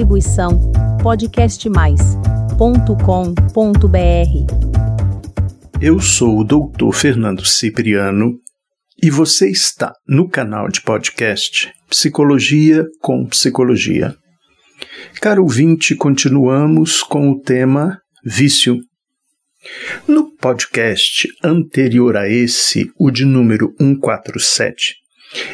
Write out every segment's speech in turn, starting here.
Distribuição podcastmais.com.br. Eu sou o Dr. Fernando Cipriano e você está no canal de podcast Psicologia com Psicologia. Caro ouvinte, continuamos com o tema vício. No podcast anterior a esse, o de número 147,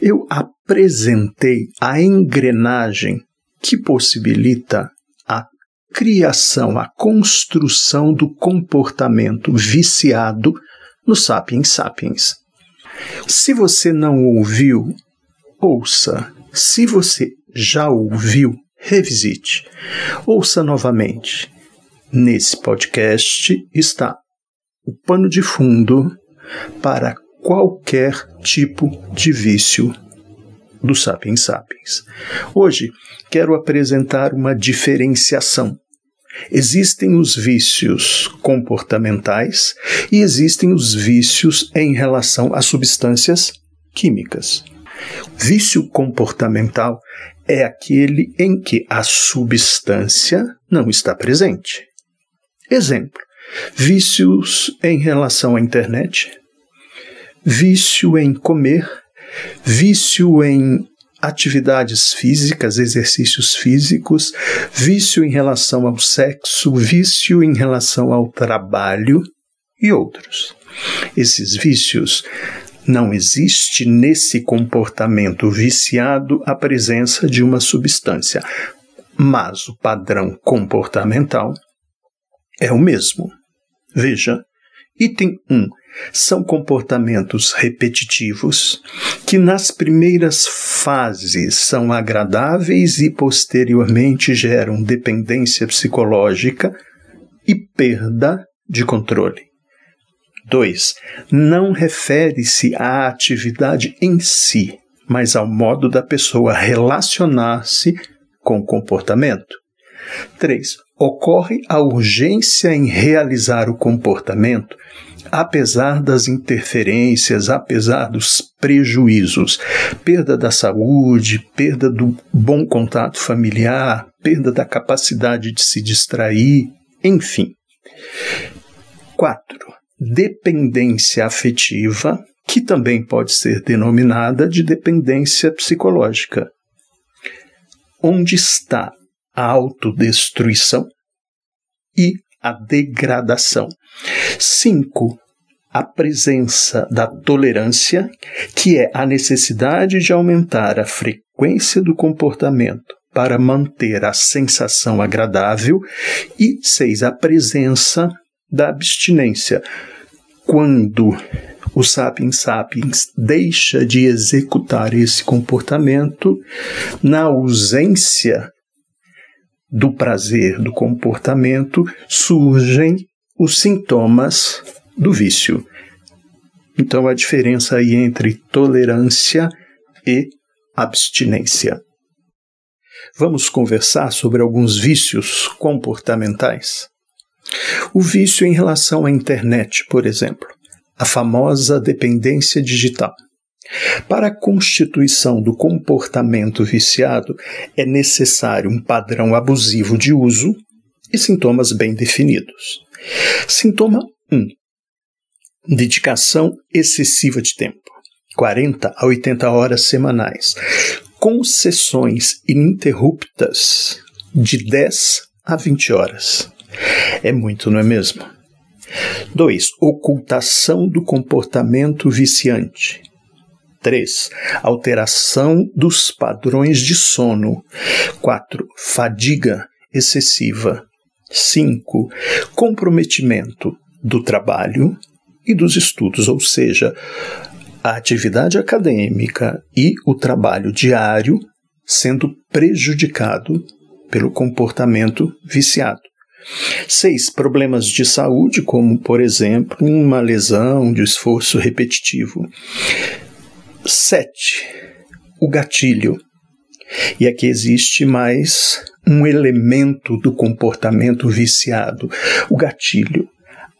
eu apresentei a engrenagem que possibilita a criação, a construção do comportamento viciado no Sapiens Sapiens. Se você não ouviu, ouça. Se você já ouviu, revisite. Ouça novamente. Nesse podcast está o pano de fundo para qualquer tipo de vício do Sapiens Sapiens. Hoje quero apresentar uma diferenciação. Existem os vícios comportamentais e existem os vícios em relação a substâncias químicas. Vício comportamental é aquele em que a substância não está presente. Exemplo: vícios em relação à internet, vício em comer, vício em atividades físicas, exercícios físicos, vício em relação ao sexo, vício em relação ao trabalho e outros. Esses vícios não existe nesse comportamento viciado a presença de uma substância, mas o padrão comportamental é o mesmo. Veja, item 1 são comportamentos repetitivos que, nas primeiras fases, são agradáveis e posteriormente geram dependência psicológica e perda de controle. 2. Não refere-se à atividade em si, mas ao modo da pessoa relacionar-se com o comportamento. 3. Ocorre a urgência em realizar o comportamento apesar das interferências, apesar dos prejuízos, perda da saúde, perda do bom contato familiar, perda da capacidade de se distrair, enfim. 4. Dependência afetiva, que também pode ser denominada de dependência psicológica. Onde está a autodestruição e a degradação. 5. A presença da tolerância, que é a necessidade de aumentar a frequência do comportamento para manter a sensação agradável. E 6. A presença da abstinência, quando o sapiens sapiens deixa de executar esse comportamento na ausência do prazer, do comportamento, surgem os sintomas do vício. Então, a diferença aí entre tolerância e abstinência. Vamos conversar sobre alguns vícios comportamentais. O vício em relação à internet, por exemplo, a famosa dependência digital. Para a constituição do comportamento viciado, é necessário um padrão abusivo de uso e sintomas bem definidos. Sintoma 1. Dedicação excessiva de tempo. 40 a 80 horas semanais. Com sessões ininterruptas de 10 a 20 horas. É muito, não é mesmo? 2. Ocultação do comportamento viciante. 3. Alteração dos padrões de sono. 4. Fadiga excessiva. 5. Comprometimento do trabalho e dos estudos, ou seja, a atividade acadêmica e o trabalho diário sendo prejudicado pelo comportamento viciado. 6. Problemas de saúde, como, por exemplo, uma lesão de esforço repetitivo. 7. O gatilho. E aqui existe mais um elemento do comportamento viciado, o gatilho.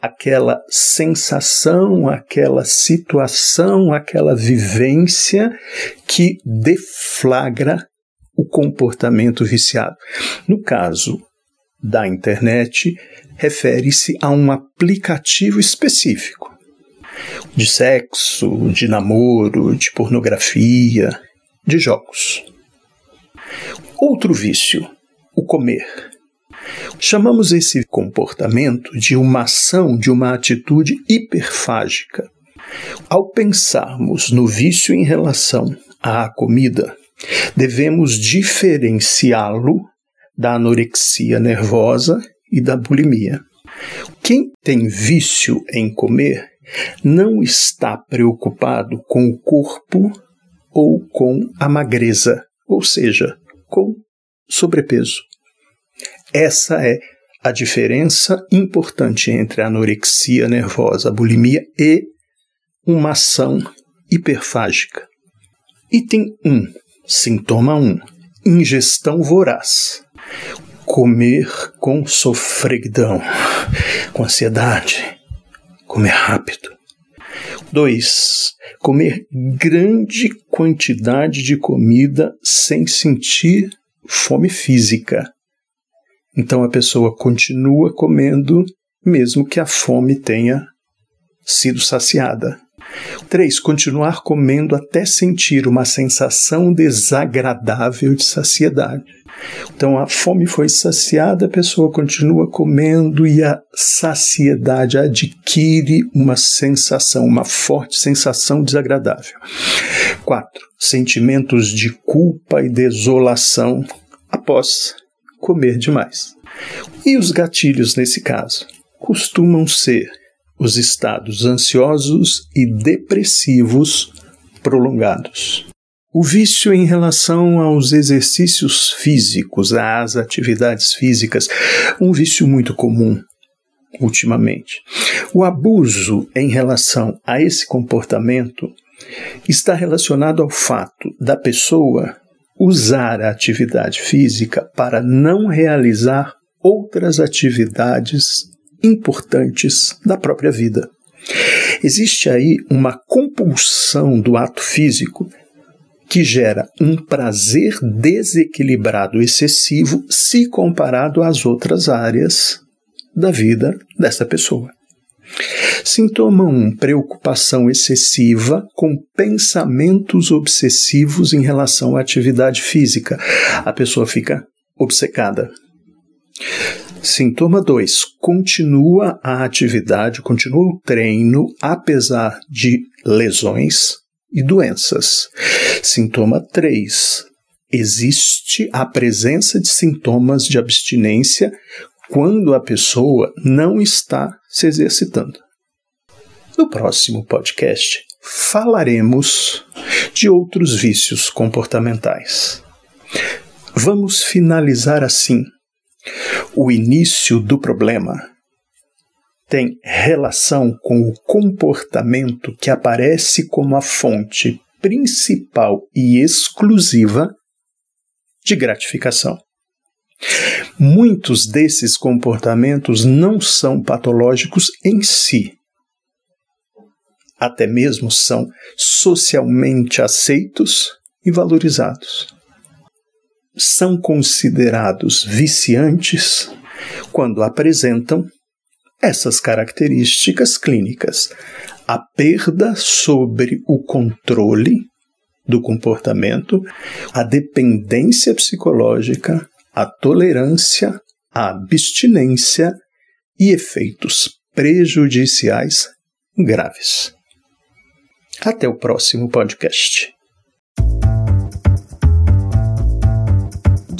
Aquela sensação, aquela situação, aquela vivência que deflagra o comportamento viciado. No caso da internet, refere-se a um aplicativo específico de sexo, de namoro, de pornografia, de jogos. Outro vício, o comer. Chamamos esse comportamento de uma ação, de uma atitude hiperfágica. Ao pensarmos no vício em relação à comida, devemos diferenciá-lo da anorexia nervosa e da bulimia. Quem tem vício em comer não está preocupado com o corpo ou com a magreza, ou seja, com sobrepeso. Essa é a diferença importante entre a anorexia nervosa, a bulimia e uma ação hiperfágica. Item 1, sintoma 1, ingestão voraz. Comer com sofreguidão, com ansiedade, comer rápido. 2. Comer grande quantidade de comida sem sentir fome física. Então a pessoa continua comendo mesmo que a fome tenha sido saciada. 3. Continuar comendo até sentir uma sensação desagradável de saciedade. Então a fome foi saciada, a pessoa continua comendo e a saciedade adquire uma sensação, uma forte sensação desagradável. 4. Sentimentos de culpa e desolação após comer demais. E os gatilhos nesse caso costumam ser os estados ansiosos e depressivos prolongados. O vício em relação aos exercícios físicos, às atividades físicas, um vício muito comum ultimamente. O abuso em relação a esse comportamento está relacionado ao fato da pessoa usar a atividade física para não realizar outras atividades importantes da própria vida. Existe aí uma compulsão do ato físico que gera um prazer desequilibrado excessivo se comparado às outras áreas da vida dessa pessoa. Sintoma 1: um, preocupação excessiva com pensamentos obsessivos em relação à atividade física. A pessoa fica obcecada. Sintoma 2. Continua a atividade, continua o treino, apesar de lesões e doenças. Sintoma 3. Existe a presença de sintomas de abstinência quando a pessoa não está se exercitando. No próximo podcast, falaremos de outros vícios comportamentais. Vamos finalizar assim o início do problema tem relação com o comportamento que aparece como a fonte principal e exclusiva de gratificação. Muitos desses comportamentos não são patológicos em si. Até mesmo são socialmente aceitos e valorizados são considerados viciantes quando apresentam essas características clínicas: a perda sobre o controle do comportamento, a dependência psicológica, a tolerância, a abstinência e efeitos prejudiciais graves. Até o próximo podcast.